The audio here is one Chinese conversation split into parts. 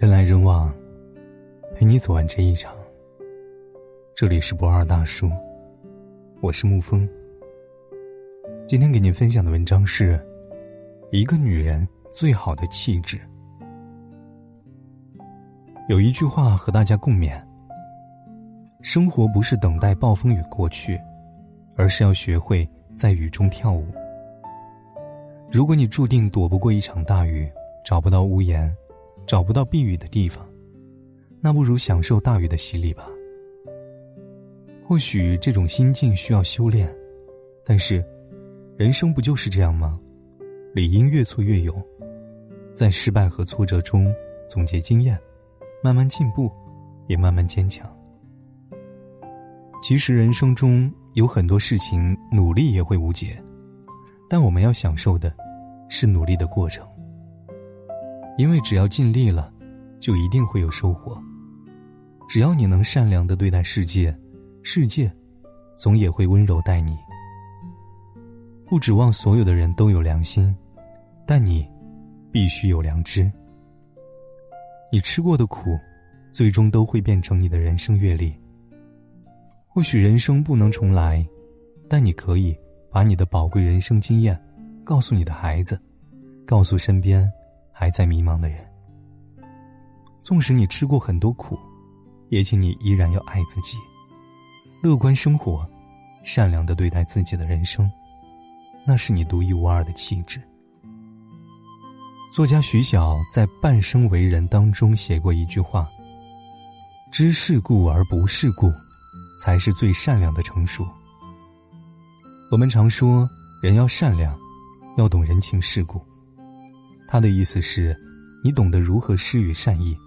人来人往，陪你走完这一场。这里是不二大叔，我是沐风。今天给您分享的文章是：一个女人最好的气质。有一句话和大家共勉：生活不是等待暴风雨过去，而是要学会在雨中跳舞。如果你注定躲不过一场大雨，找不到屋檐。找不到避雨的地方，那不如享受大雨的洗礼吧。或许这种心境需要修炼，但是，人生不就是这样吗？理应越挫越勇，在失败和挫折中总结经验，慢慢进步，也慢慢坚强。其实人生中有很多事情努力也会无解，但我们要享受的，是努力的过程。因为只要尽力了，就一定会有收获。只要你能善良的对待世界，世界总也会温柔待你。不指望所有的人都有良心，但你必须有良知。你吃过的苦，最终都会变成你的人生阅历。或许人生不能重来，但你可以把你的宝贵人生经验告诉你的孩子，告诉身边。还在迷茫的人，纵使你吃过很多苦，也请你依然要爱自己，乐观生活，善良的对待自己的人生，那是你独一无二的气质。作家徐晓在《半生为人》当中写过一句话：“知世故而不世故，才是最善良的成熟。”我们常说，人要善良，要懂人情世故。他的意思是，你懂得如何施予善意，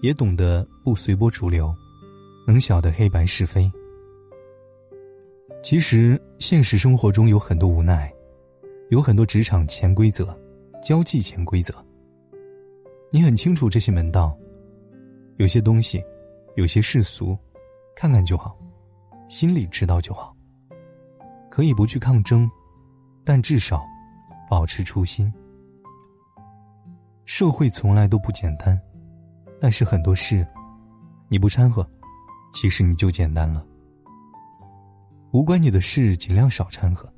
也懂得不随波逐流，能晓得黑白是非。其实现实生活中有很多无奈，有很多职场潜规则、交际潜规则。你很清楚这些门道，有些东西，有些世俗，看看就好，心里知道就好。可以不去抗争，但至少保持初心。社会从来都不简单，但是很多事，你不掺和，其实你就简单了。无关你的事尽量少掺和，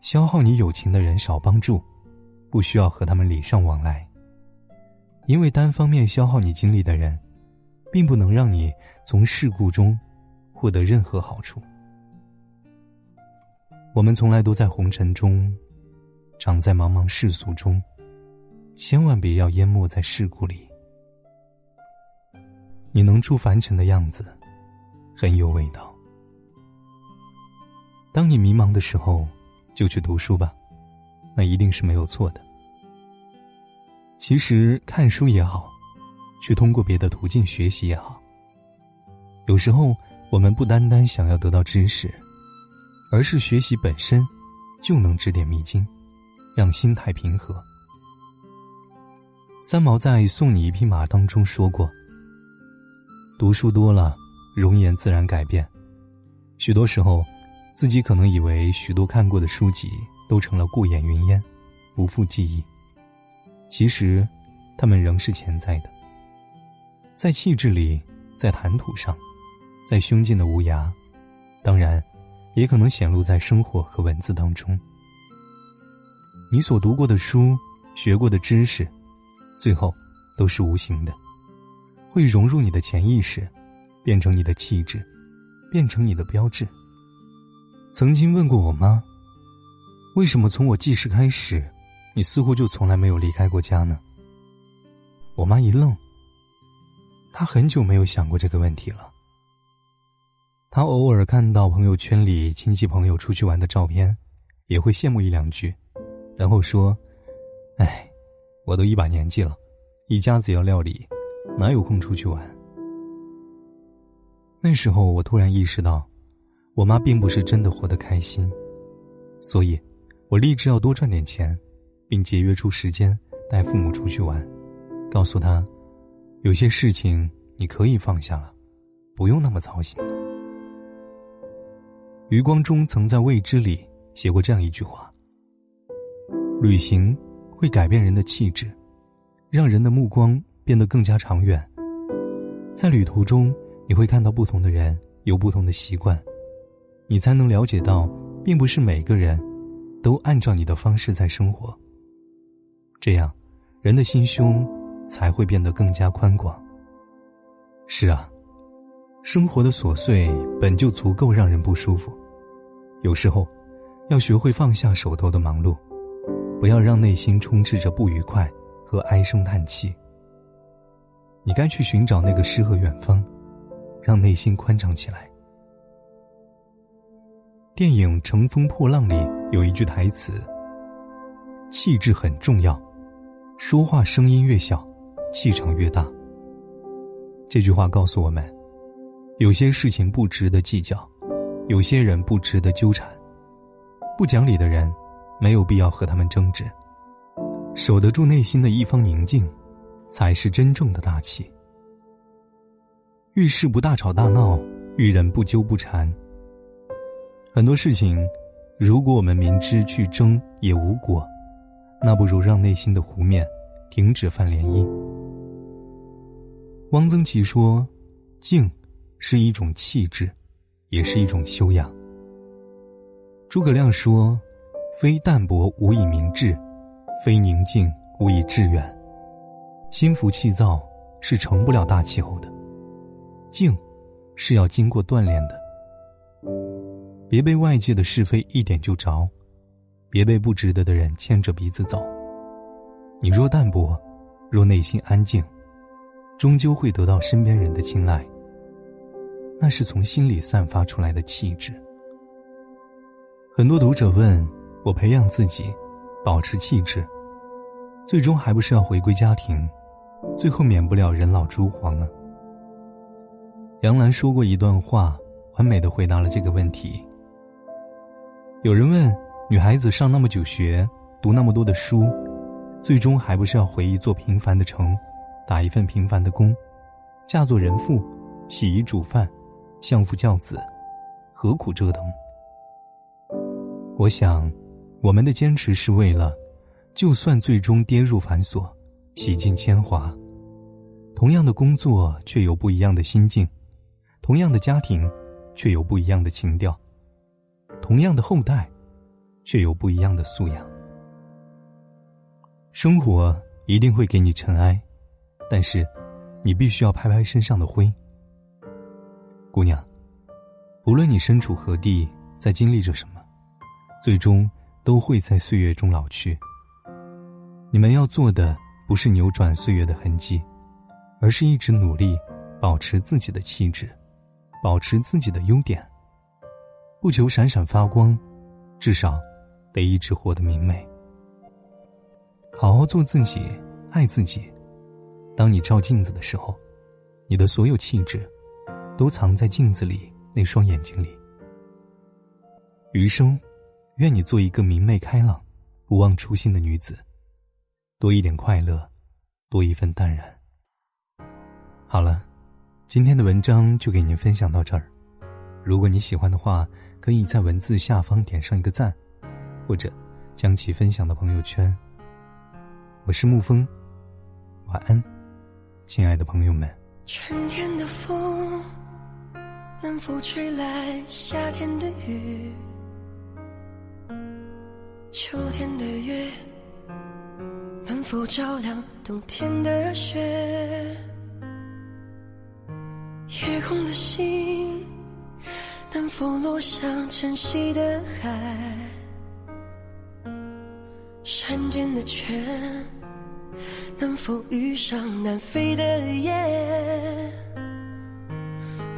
消耗你友情的人少帮助，不需要和他们礼尚往来。因为单方面消耗你精力的人，并不能让你从事故中获得任何好处。我们从来都在红尘中，长在茫茫世俗中。千万别要淹没在世故里。你能出凡尘的样子，很有味道。当你迷茫的时候，就去读书吧，那一定是没有错的。其实看书也好，去通过别的途径学习也好。有时候我们不单单想要得到知识，而是学习本身就能指点迷津，让心态平和。三毛在《送你一匹马》当中说过：“读书多了，容颜自然改变。许多时候，自己可能以为许多看过的书籍都成了过眼云烟，不复记忆。其实，他们仍是潜在的，在气质里，在谈吐上，在胸襟的无涯，当然，也可能显露在生活和文字当中。你所读过的书，学过的知识。”最后，都是无形的，会融入你的潜意识，变成你的气质，变成你的标志。曾经问过我妈，为什么从我记事开始，你似乎就从来没有离开过家呢？我妈一愣，她很久没有想过这个问题了。她偶尔看到朋友圈里亲戚朋友出去玩的照片，也会羡慕一两句，然后说：“哎。”我都一把年纪了，一家子要料理，哪有空出去玩？那时候我突然意识到，我妈并不是真的活得开心，所以，我立志要多赚点钱，并节约出时间带父母出去玩，告诉她，有些事情你可以放下了，不用那么操心了。余光中曾在《未知》里写过这样一句话：旅行。会改变人的气质，让人的目光变得更加长远。在旅途中，你会看到不同的人有不同的习惯，你才能了解到，并不是每个人都按照你的方式在生活。这样，人的心胸才会变得更加宽广。是啊，生活的琐碎本就足够让人不舒服，有时候，要学会放下手头的忙碌，不要让内心充斥着不愉快和唉声叹气。你该去寻找那个诗和远方，让内心宽敞起来。电影《乘风破浪》里有一句台词：“气质很重要，说话声音越小，气场越大。”这句话告诉我们，有些事情不值得计较，有些人不值得纠缠，不讲理的人，没有必要和他们争执。守得住内心的一方宁静。才是真正的大气。遇事不大吵大闹，遇人不纠不缠。很多事情，如果我们明知去争也无果，那不如让内心的湖面停止泛涟漪。汪曾祺说：“静是一种气质，也是一种修养。”诸葛亮说：“非淡泊无以明志，非宁静无以致远。”心浮气躁是成不了大气候的，静，是要经过锻炼的。别被外界的是非一点就着，别被不值得的人牵着鼻子走。你若淡泊，若内心安静，终究会得到身边人的青睐。那是从心里散发出来的气质。很多读者问我，培养自己，保持气质，最终还不是要回归家庭？最后免不了人老珠黄啊。杨澜说过一段话，完美的回答了这个问题。有人问，女孩子上那么久学，读那么多的书，最终还不是要回一座平凡的城，打一份平凡的工，嫁做人妇，洗衣煮饭，相夫教子，何苦折腾？我想，我们的坚持是为了，就算最终跌入繁琐。洗尽铅华，同样的工作却有不一样的心境；同样的家庭，却有不一样的情调；同样的后代，却有不一样的素养。生活一定会给你尘埃，但是，你必须要拍拍身上的灰。姑娘，无论你身处何地，在经历着什么，最终都会在岁月中老去。你们要做的。不是扭转岁月的痕迹，而是一直努力保持自己的气质，保持自己的优点。不求闪闪发光，至少得一直活得明媚。好好做自己，爱自己。当你照镜子的时候，你的所有气质都藏在镜子里那双眼睛里。余生，愿你做一个明媚开朗、不忘初心的女子。多一点快乐，多一份淡然。好了，今天的文章就给您分享到这儿。如果你喜欢的话，可以在文字下方点上一个赞，或者将其分享到朋友圈。我是沐风，晚安，亲爱的朋友们。春天的风能否吹来夏天的雨？秋天的月。能否照亮冬天的雪？夜空的星能否落向晨曦的海？山间的泉能否遇上南飞的雁？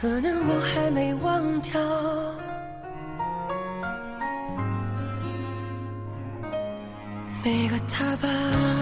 可能我还没忘掉那个他吧。